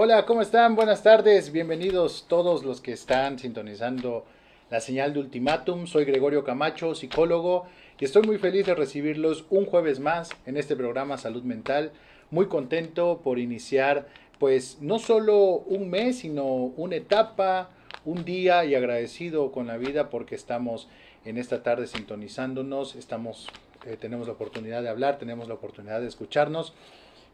Hola, ¿cómo están? Buenas tardes. Bienvenidos todos los que están sintonizando la señal de Ultimátum. Soy Gregorio Camacho, psicólogo, y estoy muy feliz de recibirlos un jueves más en este programa Salud Mental. Muy contento por iniciar, pues, no solo un mes, sino una etapa, un día y agradecido con la vida porque estamos en esta tarde sintonizándonos, estamos, eh, tenemos la oportunidad de hablar, tenemos la oportunidad de escucharnos.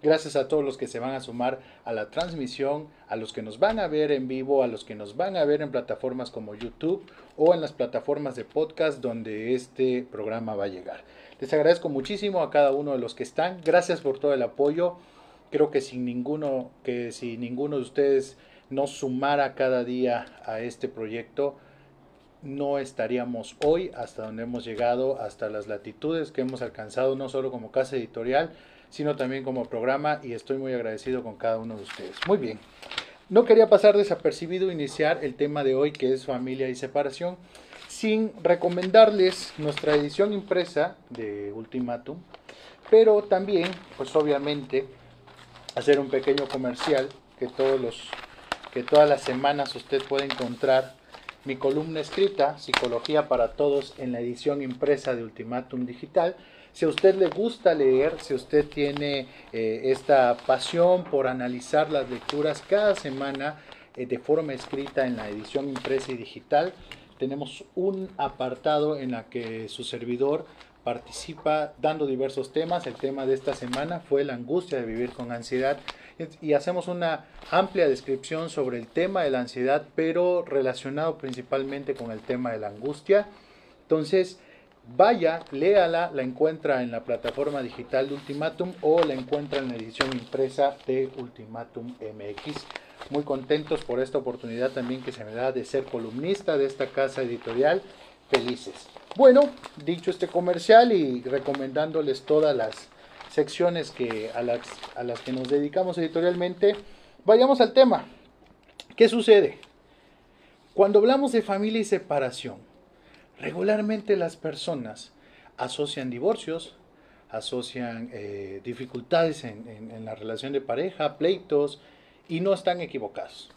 Gracias a todos los que se van a sumar a la transmisión, a los que nos van a ver en vivo, a los que nos van a ver en plataformas como YouTube o en las plataformas de podcast donde este programa va a llegar. Les agradezco muchísimo a cada uno de los que están. Gracias por todo el apoyo. Creo que sin ninguno, que si ninguno de ustedes nos sumara cada día a este proyecto, no estaríamos hoy hasta donde hemos llegado, hasta las latitudes que hemos alcanzado, no solo como casa editorial, sino también como programa y estoy muy agradecido con cada uno de ustedes. Muy bien. No quería pasar desapercibido iniciar el tema de hoy que es familia y separación sin recomendarles nuestra edición impresa de Ultimatum, pero también, pues obviamente, hacer un pequeño comercial que todos los que todas las semanas usted puede encontrar mi columna escrita Psicología para Todos en la edición impresa de Ultimatum Digital si a usted le gusta leer, si usted tiene eh, esta pasión por analizar las lecturas cada semana eh, de forma escrita en la edición impresa y digital, tenemos un apartado en la que su servidor participa dando diversos temas. El tema de esta semana fue la angustia de vivir con ansiedad y hacemos una amplia descripción sobre el tema de la ansiedad, pero relacionado principalmente con el tema de la angustia. Entonces, Vaya, léala, la encuentra en la plataforma digital de Ultimatum o la encuentra en la edición impresa de Ultimatum MX. Muy contentos por esta oportunidad también que se me da de ser columnista de esta casa editorial. Felices. Bueno, dicho este comercial y recomendándoles todas las secciones que, a, las, a las que nos dedicamos editorialmente, vayamos al tema. ¿Qué sucede? Cuando hablamos de familia y separación, Regularmente las personas asocian divorcios, asocian eh, dificultades en, la relación de pareja, pleitos, y no están equivocados.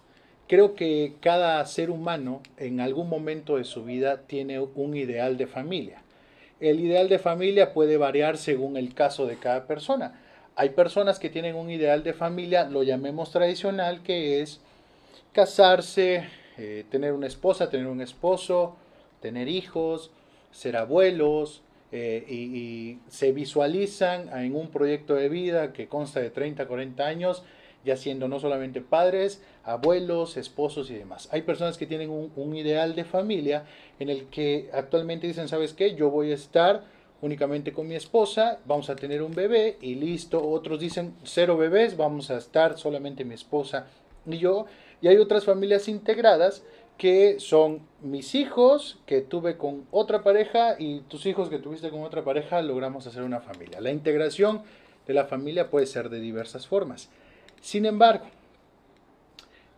Creo que cada ser humano en algún momento de su vida tiene un ideal de familia. El ideal de familia puede variar según el caso de cada persona. Hay personas que tienen un ideal de familia, lo llamemos tradicional, que es casarse, eh, tener una esposa, tener un esposo, tener hijos, ser abuelos, eh, y, se visualizan en un proyecto de vida que consta de 30, 40 años, ya siendo no solamente padres, abuelos, esposos y demás. Hay personas que tienen un, un ideal de familia en el que actualmente dicen, ¿sabes qué? Yo voy a estar únicamente con mi esposa, vamos a tener un bebé y listo. Otros dicen, cero bebés, vamos a estar solamente mi esposa y yo. Y hay otras familias integradas que son mis hijos que tuve con otra pareja y tus hijos que tuviste con otra pareja, logramos hacer una familia. La integración de la familia puede ser de diversas formas. Sin embargo,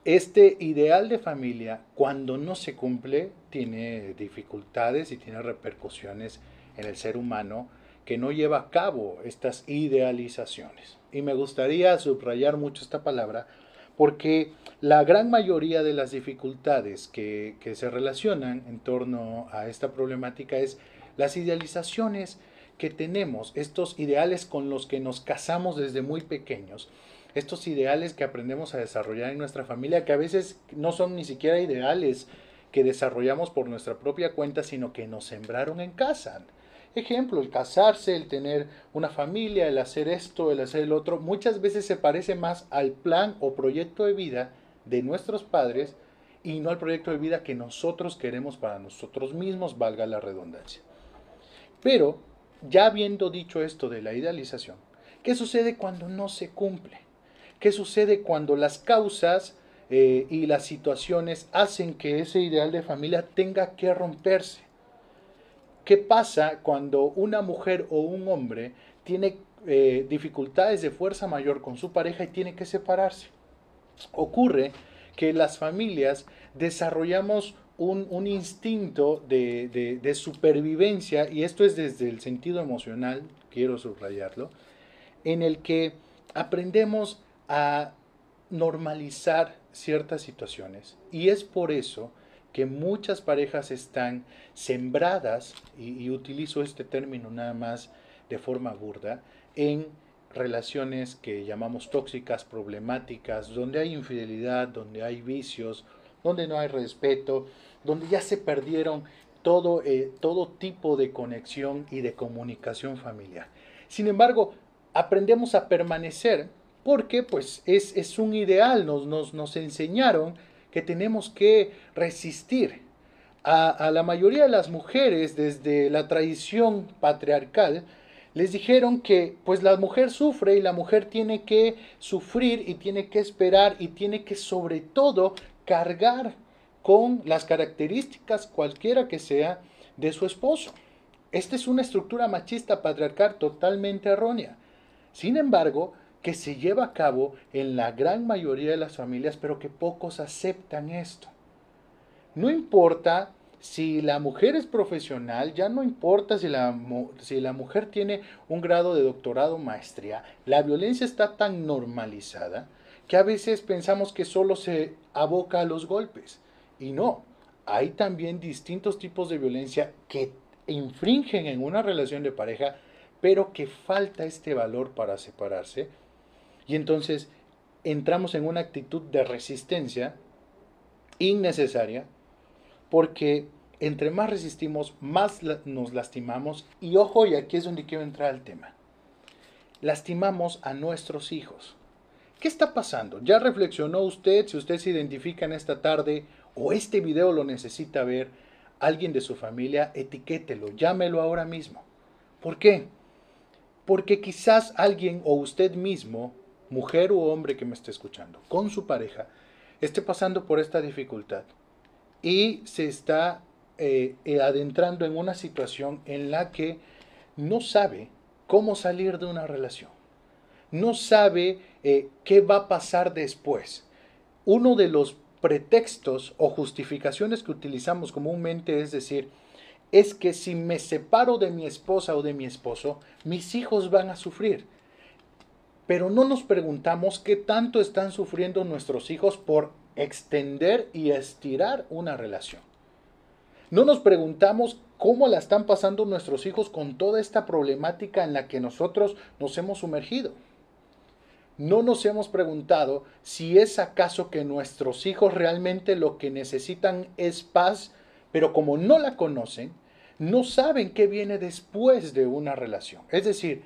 este ideal de familia, cuando no se cumple, tiene dificultades y tiene repercusiones en el ser humano que no lleva a cabo estas idealizaciones. Y me gustaría subrayar mucho esta palabra porque la gran mayoría de las dificultades que, se relacionan en torno a esta problemática es las idealizaciones que tenemos, estos ideales con los que nos casamos desde muy pequeños, estos ideales que aprendemos a desarrollar en nuestra familia, que a veces no son ni siquiera ideales que desarrollamos por nuestra propia cuenta, sino que nos sembraron en casa. Ejemplo, el casarse, el tener una familia, el hacer esto, el hacer el otro, muchas veces se parece más al plan o proyecto de vida de nuestros padres y no al proyecto de vida que nosotros queremos para nosotros mismos, valga la redundancia. Pero, ya habiendo dicho esto de la idealización, ¿qué sucede cuando no se cumple? ¿Qué sucede cuando las causas eh, y las situaciones hacen que ese ideal de familia tenga que romperse? ¿Qué pasa cuando una mujer o un hombre tiene eh, dificultades de fuerza mayor con su pareja y tiene que separarse? Ocurre que las familias desarrollamos un, instinto de, supervivencia, y esto es desde el sentido emocional, quiero subrayarlo, en el que aprendemos a normalizar ciertas situaciones. Y es por eso que muchas parejas están sembradas, y, utilizo este término nada más de forma burda, en relaciones que llamamos tóxicas, problemáticas, donde hay infidelidad, donde hay vicios, donde no hay respeto, donde ya se perdieron todo, eh, todo tipo de conexión y de comunicación familiar. Sin embargo, aprendemos a permanecer porque pues es, es un ideal, nos, nos, nos enseñaron que tenemos que resistir. A, la mayoría de las mujeres desde la tradición patriarcal les dijeron que pues la mujer sufre y la mujer tiene que sufrir y tiene que esperar y tiene que sobre todo cargar con las características cualquiera que sea de su esposo. Esta es una estructura machista patriarcal totalmente errónea. Sin embargo, que se lleva a cabo en la gran mayoría de las familias, pero que pocos aceptan esto. No importa si la mujer es profesional, ya no importa si la, mujer tiene un grado de doctorado o maestría, la violencia está tan normalizada que a veces pensamos que solo se aboca a los golpes. Y no, hay también distintos tipos de violencia que infringen en una relación de pareja, pero que falta este valor para separarse y entonces entramos en una actitud de resistencia innecesaria porque entre más resistimos, más nos lastimamos. Y ojo, y aquí es donde quiero entrar al tema. Lastimamos a nuestros hijos. ¿Qué está pasando? ¿Ya reflexionó usted si usted se identifica en esta tarde o este video lo necesita ver? Alguien de su familia, etiquételo, llámelo ahora mismo. ¿Por qué? Porque quizás alguien o usted mismo mujer u hombre que me esté escuchando, con su pareja, esté pasando por esta dificultad y se está eh, eh, adentrando en una situación en la que no sabe cómo salir de una relación, no sabe eh, qué va a pasar después. Uno de los pretextos o justificaciones que utilizamos comúnmente es decir, es que si me separo de mi esposa o de mi esposo, mis hijos van a sufrir pero no nos preguntamos qué tanto están sufriendo nuestros hijos por extender y estirar una relación. No nos preguntamos cómo la están pasando nuestros hijos con toda esta problemática en la que nosotros nos hemos sumergido. No nos hemos preguntado si es acaso que nuestros hijos realmente lo que necesitan es paz, pero como no la conocen, no saben qué viene después de una relación. Es decir,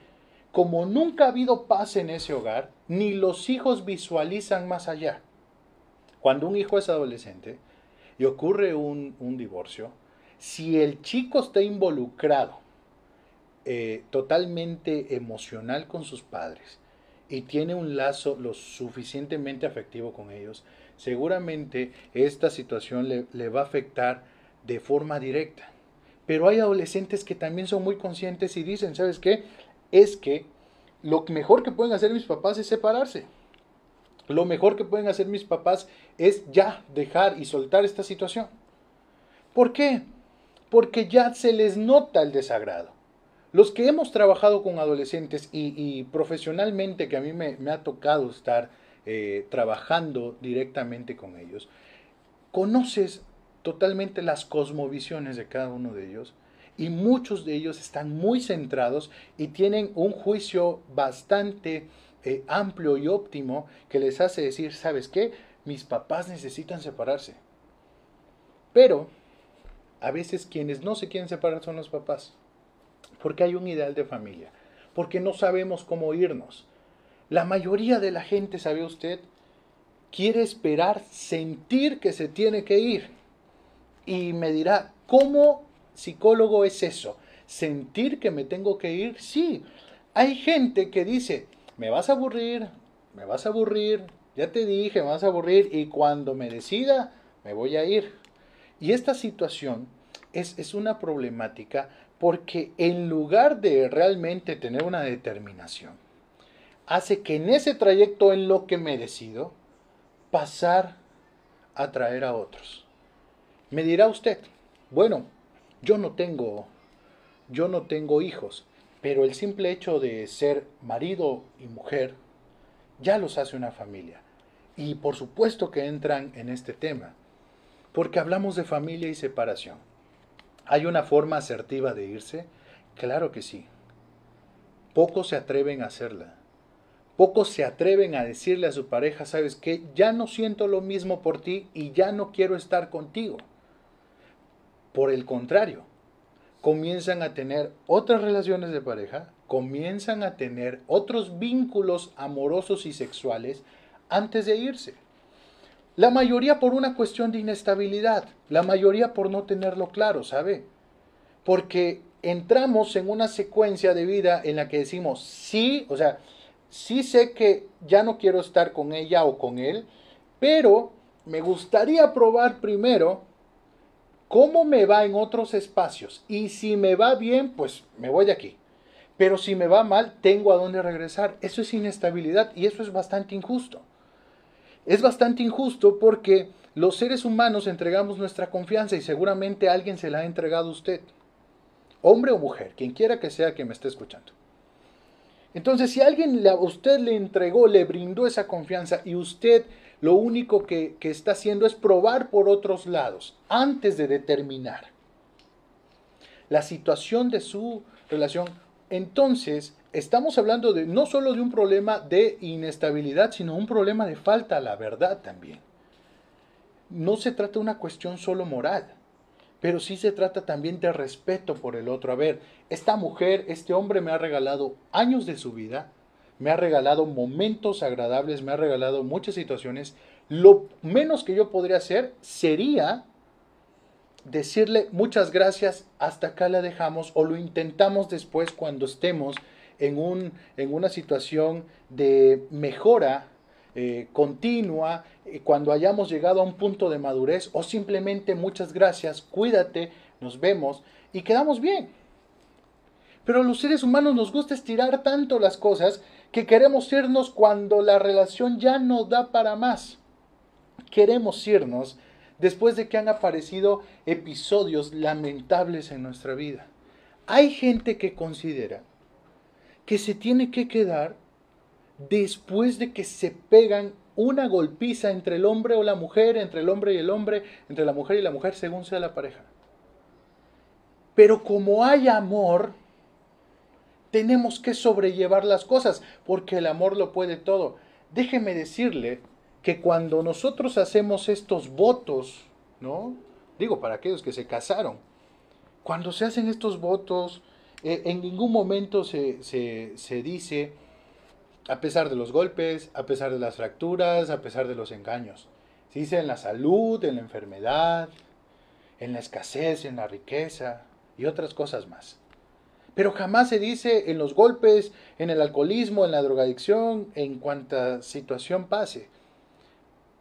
como nunca ha habido paz en ese hogar, ni los hijos visualizan más allá. Cuando un hijo es adolescente y ocurre un, divorcio, si el chico está involucrado eh, totalmente emocional con sus padres y tiene un lazo lo suficientemente afectivo con ellos, seguramente esta situación le, le va a afectar de forma directa. Pero hay adolescentes que también son muy conscientes y dicen, ¿sabes qué? Es que lo mejor que pueden hacer mis papás es separarse. Lo mejor que pueden hacer mis papás es ya dejar y soltar esta situación. ¿Por qué? Porque ya se les nota el desagrado. Los que hemos trabajado con adolescentes y, profesionalmente que a mí me, ha tocado estar eh, trabajando directamente con ellos, conoces totalmente las cosmovisiones de cada uno de ellos y muchos de ellos están muy centrados y tienen un juicio bastante eh, amplio y óptimo que les hace decir, ¿sabes qué? Mis papás necesitan separarse. Pero a veces quienes no se quieren separar son los papás, porque hay un ideal de familia, porque no sabemos cómo irnos. La mayoría de la gente, ¿sabe usted? Quiere esperar sentir que se tiene que ir. Y me dirá, ¿cómo psicólogo es eso, sentir que me tengo que ir. Sí, hay gente que dice, me vas a aburrir, me vas a aburrir, ya te dije, me vas a aburrir y cuando me decida, me voy a ir. Y esta situación es, es una problemática porque en lugar de realmente tener una determinación, hace que en ese trayecto en lo que me decido, pasar a traer a otros. Me dirá usted, bueno, yo no tengo, yo no tengo hijos, pero el simple hecho de ser marido y mujer ya los hace una familia. Y por supuesto que entran en este tema, porque hablamos de familia y separación. ¿Hay una forma asertiva de irse? Claro que sí. Pocos se atreven a hacerla. Pocos se atreven a decirle a su pareja, sabes que ya no siento lo mismo por ti y ya no quiero estar contigo. Por el contrario, comienzan a tener otras relaciones de pareja, comienzan a tener otros vínculos amorosos y sexuales antes de irse. La mayoría por una cuestión de inestabilidad, la mayoría por no tenerlo claro, ¿sabe? Porque entramos en una secuencia de vida en la que decimos, sí, o sea, sí sé que ya no quiero estar con ella o con él, pero me gustaría probar primero cómo me va en otros espacios. Y si me va bien, pues me voy aquí. Pero si me va mal, tengo a dónde regresar. Eso es inestabilidad y eso es bastante injusto. Es bastante injusto porque los seres humanos entregamos nuestra confianza y seguramente alguien se la ha entregado a usted. Hombre o mujer, quien quiera que sea que me esté escuchando. Entonces, si alguien a usted le entregó, le brindó esa confianza y usted lo único que, que está haciendo es probar por otros lados antes de determinar la situación de su relación, entonces estamos hablando de no solo de un problema de inestabilidad, sino un problema de falta a la verdad también. No se trata de una cuestión solo moral, pero sí se trata también de respeto por el otro. A ver, esta mujer, este hombre me ha regalado años de su vida, me ha regalado momentos agradables, me ha regalado muchas situaciones. Lo menos que yo podría hacer sería decirle muchas gracias, hasta acá la dejamos o lo intentamos después cuando estemos en, un, en una situación de mejora eh, continua, eh, cuando hayamos llegado a un punto de madurez o simplemente muchas gracias, cuídate, nos vemos y quedamos bien. Pero a los seres humanos nos gusta estirar tanto las cosas que queremos irnos cuando la relación ya no da para más. Queremos irnos después de que han aparecido episodios lamentables en nuestra vida. Hay gente que considera que se tiene que quedar después de que se pegan una golpiza entre el hombre o la mujer, entre el hombre y el hombre, entre la mujer y la mujer, según sea la pareja. Pero como hay amor, tenemos que sobrellevar las cosas, porque el amor lo puede todo. Déjeme decirle que cuando nosotros hacemos estos votos, ¿no? Digo, para aquellos que se casaron, cuando se hacen estos votos, eh, en ningún momento se, se dice, a pesar de los golpes, a pesar de las fracturas, a pesar de los engaños. Se dice en la salud, en la enfermedad, en la escasez, en la riqueza y otras cosas más. Pero jamás se dice en los golpes, en el alcoholismo, en la drogadicción, en cuanta situación pase.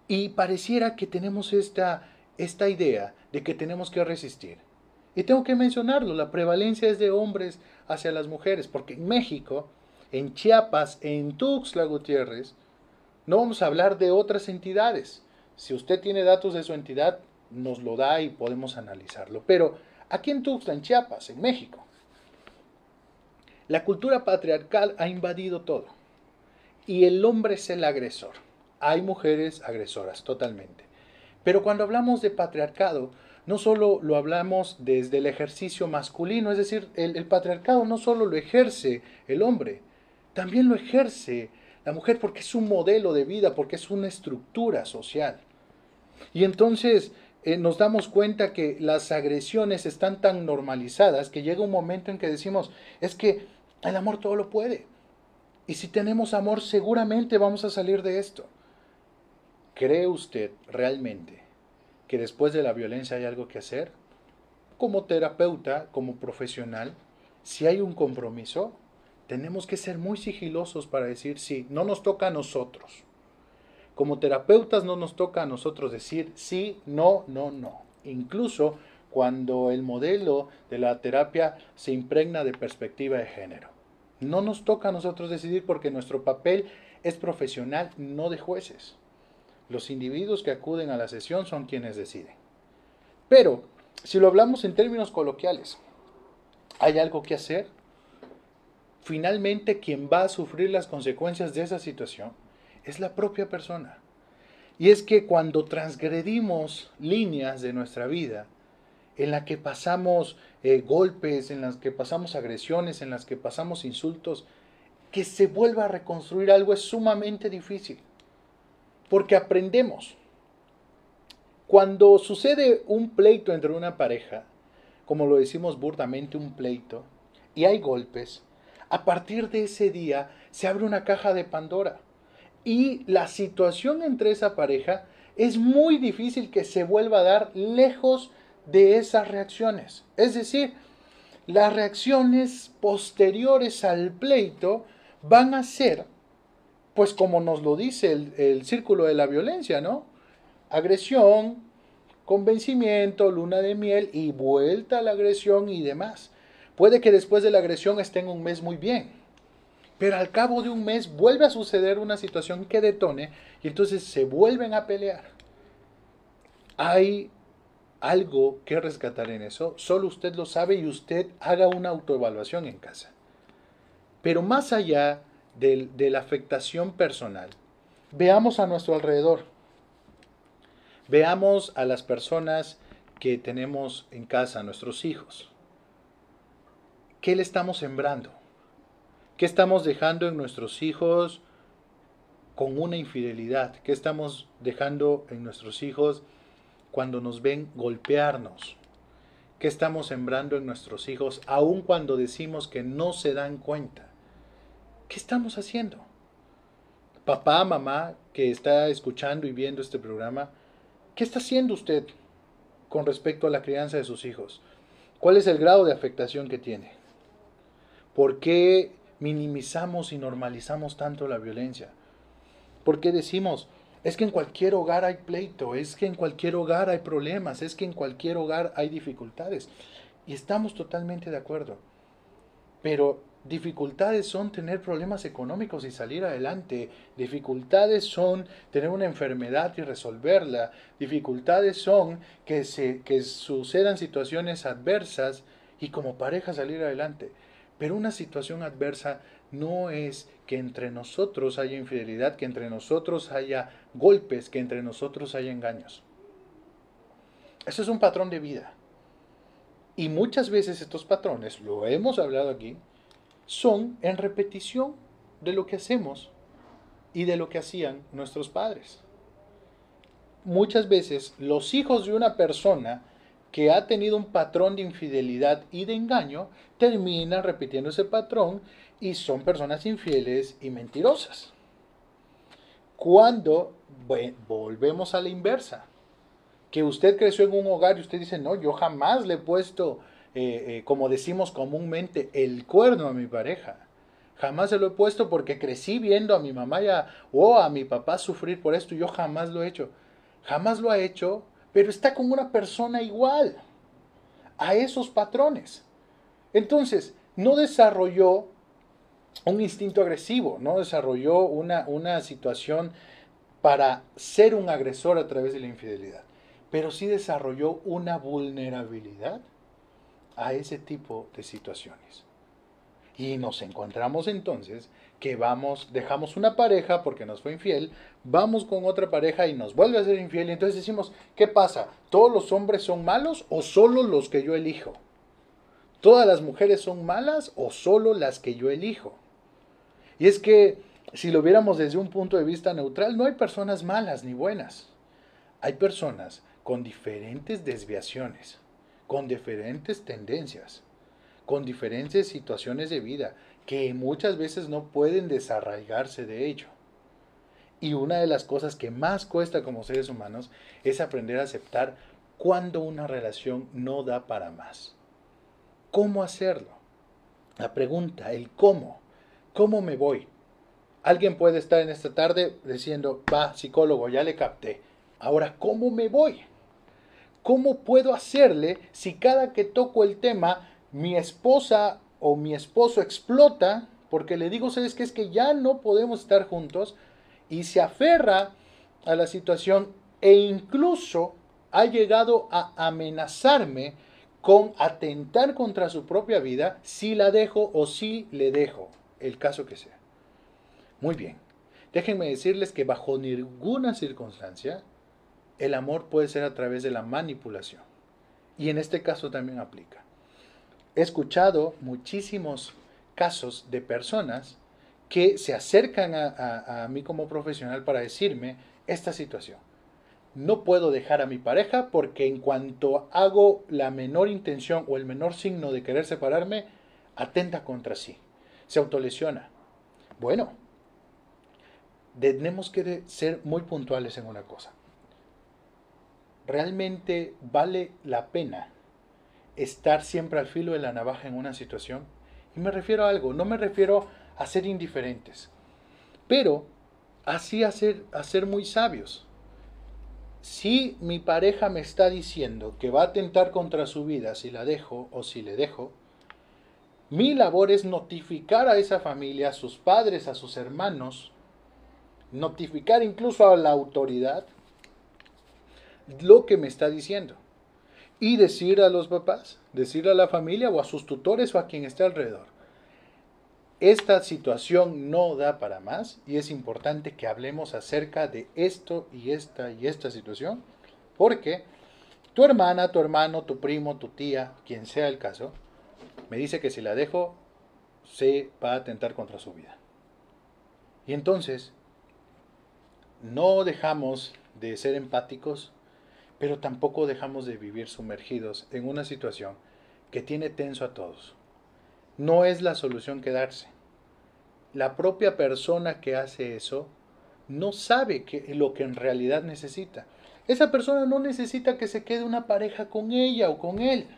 Y pareciera que tenemos esta, esta idea de que tenemos que resistir. Y tengo que mencionarlo, la prevalencia es de hombres hacia las mujeres, porque en México, en Chiapas, en Tuxtla Gutiérrez, no vamos a hablar de otras entidades. Si usted tiene datos de su entidad, nos lo da y podemos analizarlo. Pero aquí en Tuxtla, en Chiapas, en México, la cultura patriarcal ha invadido todo. Y el hombre es el agresor hay mujeres agresoras, totalmente. Pero cuando hablamos de patriarcado, no solo lo hablamos desde el ejercicio masculino, es decir, el, patriarcado no solo lo ejerce el hombre, también lo ejerce la mujer porque es un modelo de vida, porque es una estructura social. Y entonces eh, nos damos cuenta que las agresiones están tan normalizadas que llega un momento en que decimos, es que el amor todo lo puede. Y si tenemos amor, seguramente vamos a salir de esto. ¿Cree usted realmente que después de la violencia hay algo que hacer? Como terapeuta, como profesional, si hay un compromiso, tenemos que ser muy sigilosos para decir sí, no nos toca a nosotros. Como terapeutas no nos toca a nosotros decir sí, no, no, no. Incluso cuando el modelo de la terapia se impregna de perspectiva de género. No nos toca a nosotros decidir porque nuestro papel es profesional, no de jueces. Los individuos que acuden a la sesión son quienes deciden. Pero, si lo hablamos en términos coloquiales, ¿hay algo que hacer? Finalmente, quien va a sufrir las consecuencias de esa situación es la propia persona. Y es que cuando transgredimos líneas de nuestra vida, en la que pasamos eh, golpes, en las que pasamos agresiones, en las que pasamos insultos, que se vuelva a reconstruir algo es sumamente difícil. Porque aprendemos. Cuando sucede un pleito entre una pareja, como lo decimos burdamente, un pleito, y hay golpes, a partir de ese día se abre una caja de Pandora. Y la situación entre esa pareja es muy difícil que se vuelva a dar lejos de esas reacciones. Es decir, las reacciones posteriores al pleito van a ser, pues como nos lo dice el, círculo de la violencia, ¿no? Agresión, convencimiento, luna de miel y vuelta a la agresión y demás. Puede que después de la agresión estén un mes muy bien, pero al cabo de un mes vuelve a suceder una situación que detone y entonces se vuelven a pelear. Hay algo que rescatar en eso, solo usted lo sabe y usted haga una autoevaluación en casa. Pero más allá de, de la afectación personal, veamos a nuestro alrededor. Veamos a las personas que tenemos en casa, nuestros hijos. ¿Qué le estamos sembrando? ¿Qué estamos dejando en nuestros hijos con una infidelidad? ¿Qué estamos dejando en nuestros hijos cuando nos ven golpearnos? ¿Qué estamos sembrando en nuestros hijos aun cuando decimos que no se dan cuenta? ¿Qué estamos haciendo? Papá, mamá, que está escuchando y viendo este programa, ¿qué está haciendo usted con respecto a la crianza de sus hijos? ¿Cuál es el grado de afectación que tiene? ¿Por qué minimizamos y normalizamos tanto la violencia? ¿Por qué decimos, es que en cualquier hogar hay pleito, es que en cualquier hogar hay problemas, es que en cualquier hogar hay dificultades? Y estamos totalmente de acuerdo. Pero dificultades son tener problemas económicos y salir adelante. Dificultades son tener una enfermedad y resolverla. Dificultades son que, se, que sucedan situaciones adversas y como pareja salir adelante. Pero una situación adversa no es que entre nosotros haya infidelidad, que entre nosotros haya golpes, que entre nosotros haya engaños. Eso es un patrón de vida. Y muchas veces estos patrones, lo hemos hablado aquí, son en repetición de lo que hacemos y de lo que hacían nuestros padres. Muchas veces los hijos de una persona que ha tenido un patrón de infidelidad y de engaño terminan repitiendo ese patrón y son personas infieles y mentirosas. Cuando volvemos a la inversa, que usted creció en un hogar y usted dice, no, yo jamás le he puesto, eh, eh, como decimos comúnmente, el cuerno a mi pareja. Jamás se lo he puesto porque crecí viendo a mi mamá ya, o a mi papá sufrir por esto yo jamás lo he hecho. Jamás lo ha hecho, pero está con una persona igual a esos patrones. Entonces, no desarrolló un instinto agresivo, no desarrolló una, una situación para ser un agresor a través de la infidelidad, pero sí desarrolló una vulnerabilidad a ese tipo de situaciones. Y nos encontramos entonces que vamos, dejamos una pareja porque nos fue infiel, vamos con otra pareja y nos vuelve a ser infiel. Y entonces decimos, ¿qué pasa? ¿Todos los hombres son malos o solo los que yo elijo? ¿Todas las mujeres son malas o solo las que yo elijo? Y es que si lo viéramos desde un punto de vista neutral, no hay personas malas ni buenas. Hay personas con diferentes desviaciones, con diferentes tendencias, con diferentes situaciones de vida, que muchas veces no pueden desarraigarse de ello. Y una de las cosas que más cuesta como seres humanos es aprender a aceptar cuando una relación no da para más. ¿Cómo hacerlo? La pregunta, el cómo. ¿Cómo me voy? Alguien puede estar en esta tarde diciendo, va, psicólogo, ya le capté. Ahora, ¿cómo me voy? ¿Cómo puedo hacerle si cada que toco el tema mi esposa o mi esposo explota porque le digo, ¿sabes qué? Es que ya no podemos estar juntos y se aferra a la situación e incluso ha llegado a amenazarme con atentar contra su propia vida si la dejo o si le dejo, el caso que sea. Muy bien. déjenme decirles que bajo ninguna circunstancia el amor puede ser a través de la manipulación. Y en este caso también aplica. He escuchado muchísimos casos de personas que se acercan a, mí como profesional para decirme esta situación. No puedo dejar a mi pareja porque en cuanto hago la menor intención o el menor signo de querer separarme, atenta contra sí, se autolesiona. Bueno, tenemos que ser muy puntuales en una cosa. ¿Realmente vale la pena estar siempre al filo de la navaja en una situación? Y me refiero a algo, no me refiero a ser indiferentes, pero así a ser, a ser muy sabios. Si mi pareja me está diciendo que va a atentar contra su vida si la dejo o si le dejo, mi labor es notificar a esa familia, a sus padres, a sus hermanos, notificar incluso a la autoridad lo que me está diciendo. Y decir a los papás, decir a la familia o a sus tutores o a quien esté alrededor. Esta situación no da para más y es importante que hablemos acerca de esto y esta y esta situación, porque tu hermana, tu hermano, tu primo, tu tía, quien sea el caso, me dice que si la dejo, se va a atentar contra su vida. Y entonces, no dejamos de ser empáticos, pero tampoco dejamos de vivir sumergidos en una situación que tiene tenso a todos. No es la solución quedarse. La propia persona que hace eso no sabe lo que en realidad necesita. Esa persona no necesita que se quede una pareja con ella o con él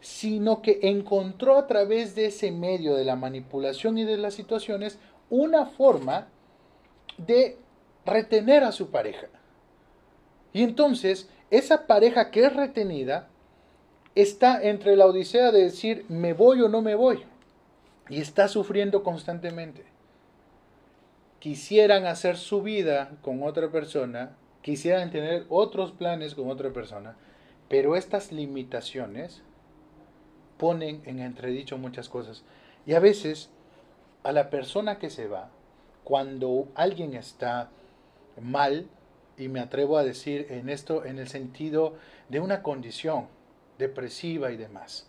sino que encontró a través de ese medio de la manipulación y de las situaciones una forma de retener a su pareja. Y entonces, esa pareja que es retenida está entre la odisea de decir me voy o no me voy. Y está sufriendo constantemente. Quisieran hacer su vida con otra persona, quisieran tener otros planes con otra persona, pero estas limitaciones ponen en entredicho muchas cosas. Y a veces a la persona que se va, cuando alguien está mal, y me atrevo a decir en esto en el sentido de una condición depresiva y demás.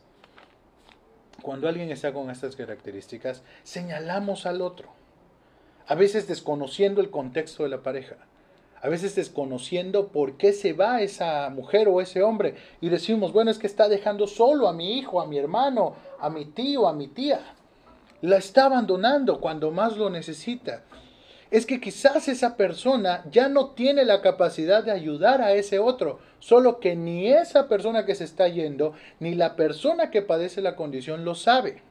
Cuando alguien está con estas características, señalamos al otro, a veces desconociendo el contexto de la pareja a veces desconociendo por qué se va esa mujer o ese hombre y decimos, bueno, es que está dejando solo a mi hijo, a mi hermano, a mi tío, a mi tía. La está abandonando cuando más lo necesita. Es que quizás esa persona ya no tiene la capacidad de ayudar a ese otro, solo que ni esa persona que se está yendo, ni la persona que padece la condición lo sabe.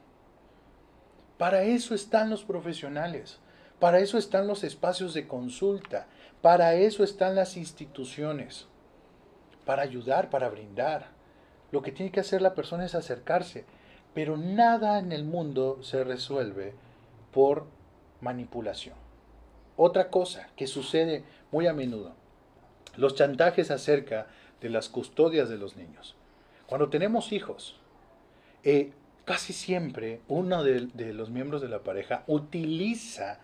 Para eso están los profesionales, para eso están los espacios de consulta, para eso están las instituciones, para ayudar, para brindar. Lo que tiene que hacer la persona es acercarse, pero nada en el mundo se resuelve por manipulación. Otra cosa que sucede muy a menudo, los chantajes acerca de las custodias de los niños. Cuando tenemos hijos, eh, casi siempre uno de, de los miembros de la pareja utiliza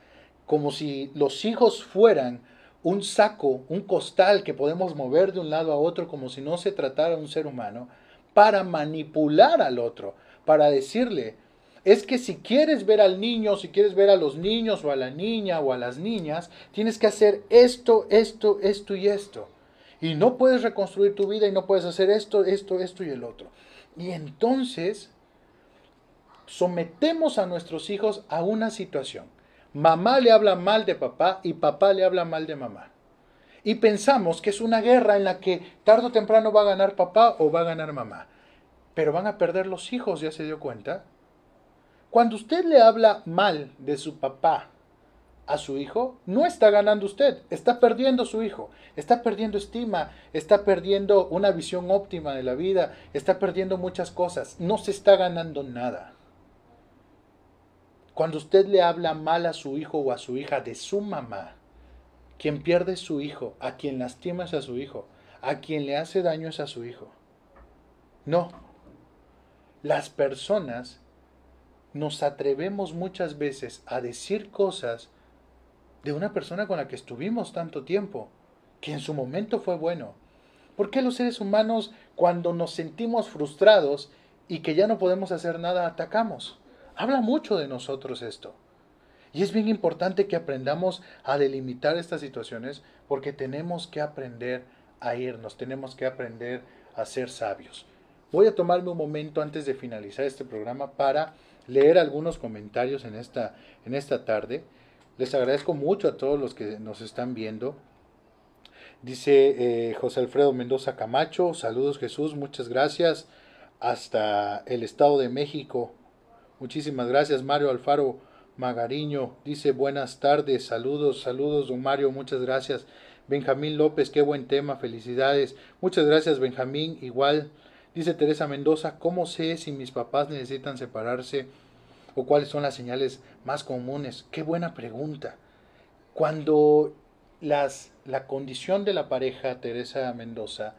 como si los hijos fueran un saco, un costal que podemos mover de un lado a otro como si no se tratara de un ser humano, para manipular al otro, para decirle, es que si quieres ver al niño, si quieres ver a los niños o a la niña o a las niñas, tienes que hacer esto, esto, esto y esto. Y no puedes reconstruir tu vida y no puedes hacer esto, esto, esto y el otro. Y entonces sometemos a nuestros hijos a una situación Mamá le habla mal de papá y papá le habla mal de mamá. Y pensamos que es una guerra en la que tarde o temprano va a ganar papá o va a ganar mamá. Pero van a perder los hijos, ¿ya se dio cuenta? Cuando usted le habla mal de su papá a su hijo, no está ganando usted, está perdiendo su hijo, está perdiendo estima, está perdiendo una visión óptima de la vida, está perdiendo muchas cosas, no se está ganando nada. Cuando usted le habla mal a su hijo o a su hija de su mamá, quien pierde su hijo, a quien lastima es a su hijo, a quien le hace daño es a su hijo. No. Las personas nos atrevemos muchas veces a decir cosas de una persona con la que estuvimos tanto tiempo, que en su momento fue bueno. ¿Por qué los seres humanos cuando nos sentimos frustrados y que ya no podemos hacer nada atacamos? Habla mucho de nosotros esto. Y es bien importante que aprendamos a delimitar estas situaciones porque tenemos que aprender a irnos, tenemos que aprender a ser sabios. Voy a tomarme un momento antes de finalizar este programa para leer algunos comentarios en esta, en esta tarde. Les agradezco mucho a todos los que nos están viendo. Dice eh, José Alfredo Mendoza Camacho, saludos Jesús, muchas gracias. Hasta el Estado de México. Muchísimas gracias Mario Alfaro Magariño. Dice buenas tardes, saludos, saludos don Mario, muchas gracias. Benjamín López, qué buen tema, felicidades. Muchas gracias Benjamín, igual. Dice Teresa Mendoza, ¿cómo sé si mis papás necesitan separarse o cuáles son las señales más comunes? Qué buena pregunta. Cuando las, la condición de la pareja, Teresa Mendoza,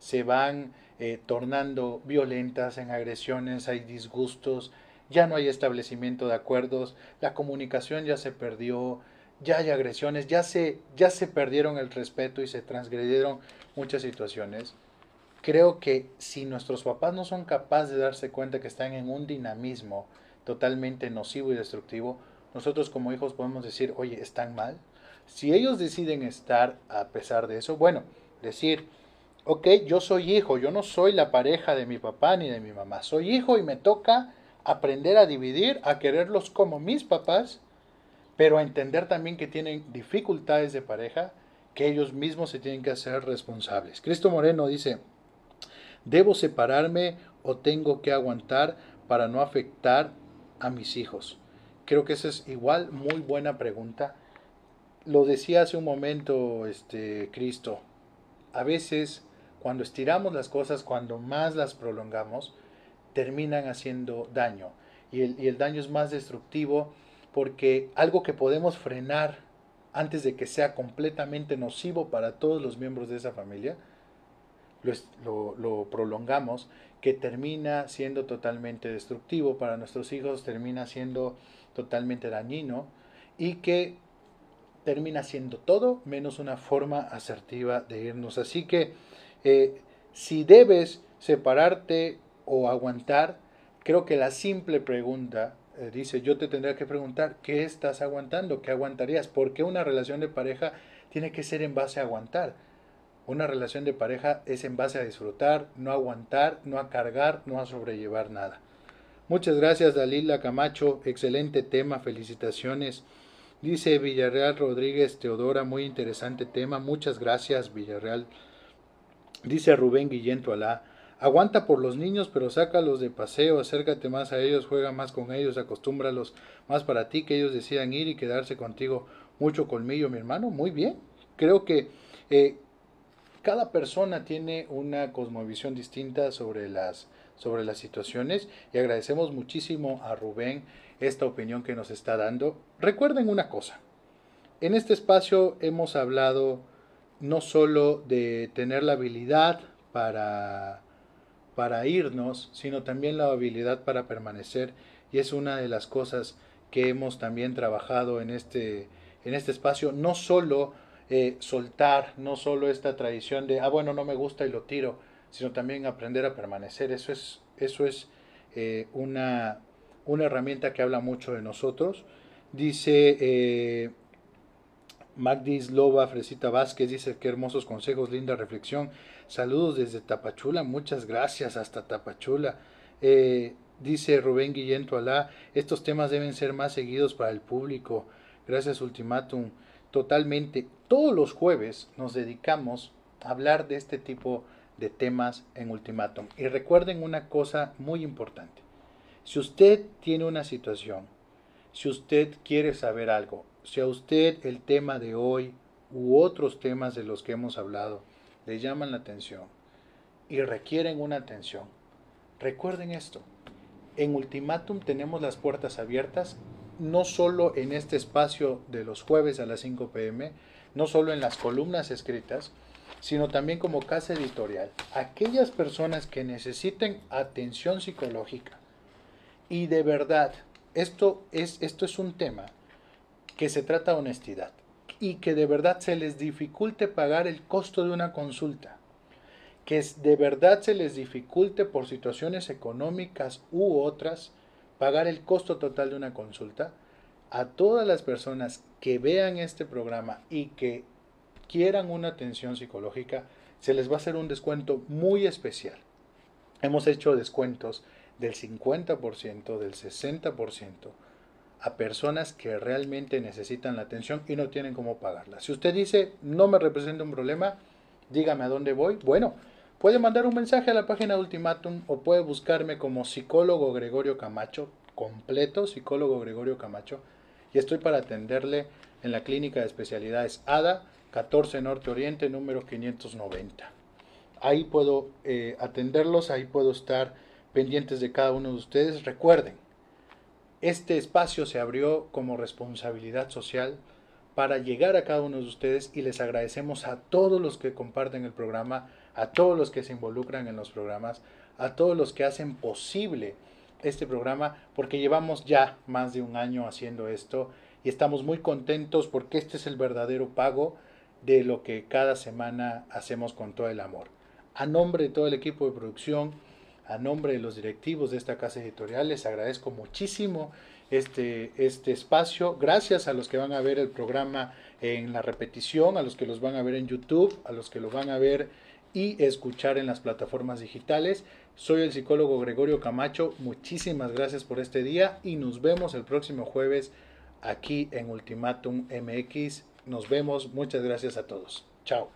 se van eh, tornando violentas en agresiones, hay disgustos, ya no hay establecimiento de acuerdos, la comunicación ya se perdió, ya hay agresiones, ya se, ya se perdieron el respeto y se transgredieron muchas situaciones creo que si nuestros papás no son capaces de darse cuenta que están en un dinamismo totalmente nocivo y destructivo, nosotros como hijos podemos decir, oye, están mal. Si ellos deciden estar a pesar de eso, bueno, decir, ok, yo soy hijo, yo no soy la pareja de mi papá ni de mi mamá, soy hijo y me toca aprender a dividir, a quererlos como mis papás, pero a entender también que tienen dificultades de pareja, que ellos mismos se tienen que hacer responsables. Cristo Moreno dice, ¿Debo separarme o tengo que aguantar para no afectar a mis hijos? Creo que esa es igual muy buena pregunta. Lo decía hace un momento este Cristo. A veces cuando estiramos las cosas, cuando más las prolongamos, terminan haciendo daño. Y el, y el daño es más destructivo porque algo que podemos frenar antes de que sea completamente nocivo para todos los miembros de esa familia, lo, prolongamos, que termina siendo totalmente destructivo para nuestros hijos, termina siendo totalmente dañino y que termina siendo todo menos una forma asertiva de irnos. Así que eh, si debes separarte o aguantar, creo que la simple pregunta eh, dice, yo te tendría que preguntar, ¿qué estás aguantando? ¿Qué aguantarías? Porque una relación de pareja tiene que ser en base a aguantar. Una relación de pareja es en base a disfrutar, no aguantar, no a cargar, no a sobrellevar nada. Muchas gracias Dalila Camacho, excelente tema, felicitaciones. Dice Villarreal Rodríguez Teodora, muy interesante tema, muchas gracias Villarreal. Dice Rubén Guillén Alá, aguanta por los niños, pero sácalos de paseo, acércate más a ellos, juega más con ellos, acostúmbralos más para ti, que ellos decidan ir y quedarse contigo. Mucho colmillo, mi hermano, muy bien. Creo que eh, cada persona tiene una cosmovisión distinta sobre las, sobre las situaciones y agradecemos muchísimo a Rubén esta opinión que nos está dando. Recuerden una cosa, en este espacio hemos hablado no solo de tener la habilidad para, para irnos, sino también la habilidad para permanecer y es una de las cosas que hemos también trabajado en este, en este espacio, no solo eh, soltar no solo esta tradición de, ah, bueno, no me gusta y lo tiro, sino también aprender a permanecer. Eso es, eso es eh, una, una, herramienta que habla mucho de nosotros. Dice eh, Magdis Loba, Fresita Vázquez, dice qué hermosos consejos, linda reflexión. Saludos desde Tapachula, muchas gracias hasta Tapachula. Eh, dice Rubén Guillén Alá, estos temas deben ser más seguidos para el público. Gracias, Ultimátum. Totalmente todos los jueves nos dedicamos a hablar de este tipo de temas en Ultimátum. Y recuerden una cosa muy importante. Si usted tiene una situación, si usted quiere saber algo, si a usted el tema de hoy u otros temas de los que hemos hablado le llaman la atención y requieren una atención, recuerden esto. En Ultimátum tenemos las puertas abiertas, no solo en este espacio de los jueves a las 5 pm, no solo en las columnas escritas, sino también como casa editorial. Aquellas personas que necesiten atención psicológica y de verdad, esto es, esto es un tema que se trata de honestidad y que de verdad se les dificulte pagar el costo de una consulta, que de verdad se les dificulte por situaciones económicas u otras pagar el costo total de una consulta, a todas las personas que vean este programa y que quieran una atención psicológica, se les va a hacer un descuento muy especial. Hemos hecho descuentos del 50%, del 60% a personas que realmente necesitan la atención y no tienen cómo pagarla. Si usted dice, no me representa un problema, dígame a dónde voy. Bueno, puede mandar un mensaje a la página Ultimatum o puede buscarme como psicólogo Gregorio Camacho, completo, psicólogo Gregorio Camacho, y estoy para atenderle en la clínica de especialidades ADA, 14 Norte Oriente, número 590. Ahí puedo eh, atenderlos, ahí puedo estar pendientes de cada uno de ustedes. Recuerden, este espacio se abrió como responsabilidad social para llegar a cada uno de ustedes y les agradecemos a todos los que comparten el programa, a todos los que se involucran en los programas, a todos los que hacen posible este programa, porque llevamos ya más de un año haciendo esto y estamos muy contentos porque este es el verdadero pago de lo que cada semana hacemos con todo el amor. A nombre de todo el equipo de producción, a nombre de los directivos de esta casa editorial, les agradezco muchísimo este, este espacio. Gracias a los que van a ver el programa en la repetición, a los que los van a ver en YouTube, a los que lo van a ver y escuchar en las plataformas digitales. Soy el psicólogo Gregorio Camacho. Muchísimas gracias por este día y nos vemos el próximo jueves aquí en Ultimatum MX. Nos vemos. Muchas gracias a todos. Chao.